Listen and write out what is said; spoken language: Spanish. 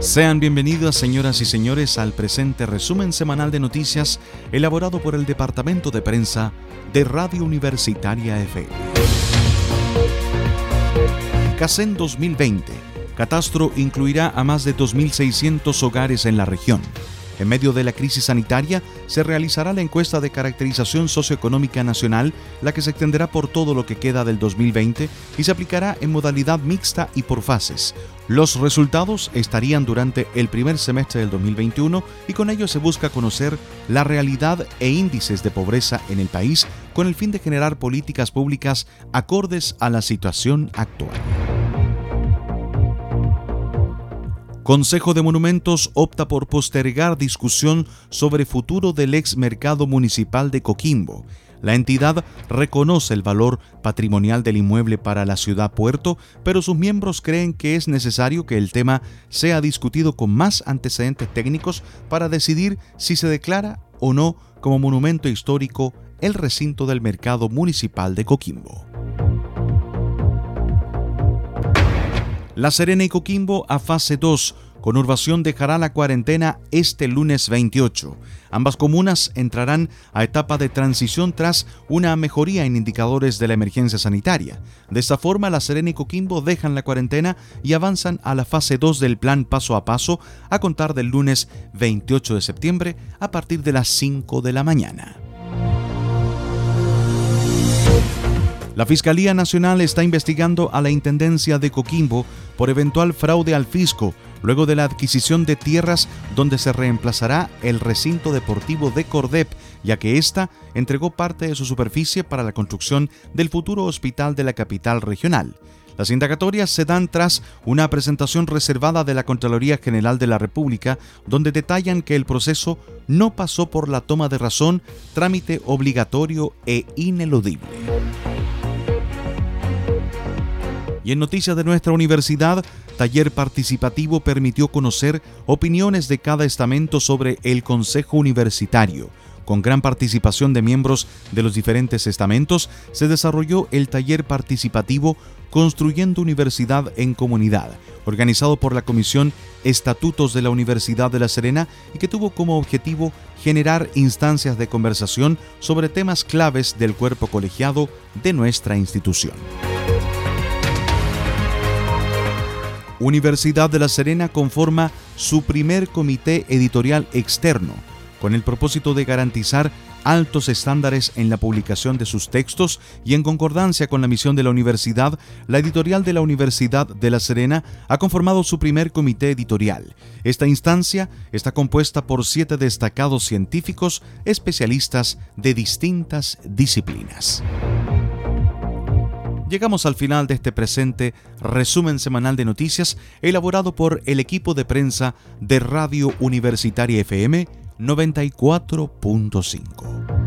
Sean bienvenidas, señoras y señores, al presente resumen semanal de noticias elaborado por el Departamento de Prensa de Radio Universitaria FM. CACEN 2020. Catastro incluirá a más de 2.600 hogares en la región. En medio de la crisis sanitaria, se realizará la encuesta de caracterización socioeconómica nacional, la que se extenderá por todo lo que queda del 2020 y se aplicará en modalidad mixta y por fases. Los resultados estarían durante el primer semestre del 2021 y con ello se busca conocer la realidad e índices de pobreza en el país con el fin de generar políticas públicas acordes a la situación actual. Consejo de Monumentos opta por postergar discusión sobre futuro del ex mercado municipal de Coquimbo. La entidad reconoce el valor patrimonial del inmueble para la ciudad puerto, pero sus miembros creen que es necesario que el tema sea discutido con más antecedentes técnicos para decidir si se declara o no como monumento histórico el recinto del mercado municipal de Coquimbo. La Serena y Coquimbo a fase 2. Conurbación dejará la cuarentena este lunes 28. Ambas comunas entrarán a etapa de transición tras una mejoría en indicadores de la emergencia sanitaria. De esta forma, La Serena y Coquimbo dejan la cuarentena y avanzan a la fase 2 del plan paso a paso a contar del lunes 28 de septiembre a partir de las 5 de la mañana. La Fiscalía Nacional está investigando a la Intendencia de Coquimbo por eventual fraude al fisco, luego de la adquisición de tierras donde se reemplazará el recinto deportivo de Cordep, ya que ésta entregó parte de su superficie para la construcción del futuro hospital de la capital regional. Las indagatorias se dan tras una presentación reservada de la Contraloría General de la República, donde detallan que el proceso no pasó por la toma de razón, trámite obligatorio e ineludible. Y en noticias de nuestra universidad, taller participativo permitió conocer opiniones de cada estamento sobre el Consejo Universitario. Con gran participación de miembros de los diferentes estamentos, se desarrolló el taller participativo Construyendo Universidad en Comunidad, organizado por la Comisión Estatutos de la Universidad de La Serena y que tuvo como objetivo generar instancias de conversación sobre temas claves del cuerpo colegiado de nuestra institución. Universidad de La Serena conforma su primer comité editorial externo, con el propósito de garantizar altos estándares en la publicación de sus textos y en concordancia con la misión de la universidad, la editorial de la Universidad de La Serena ha conformado su primer comité editorial. Esta instancia está compuesta por siete destacados científicos especialistas de distintas disciplinas. Llegamos al final de este presente resumen semanal de noticias elaborado por el equipo de prensa de Radio Universitaria FM 94.5.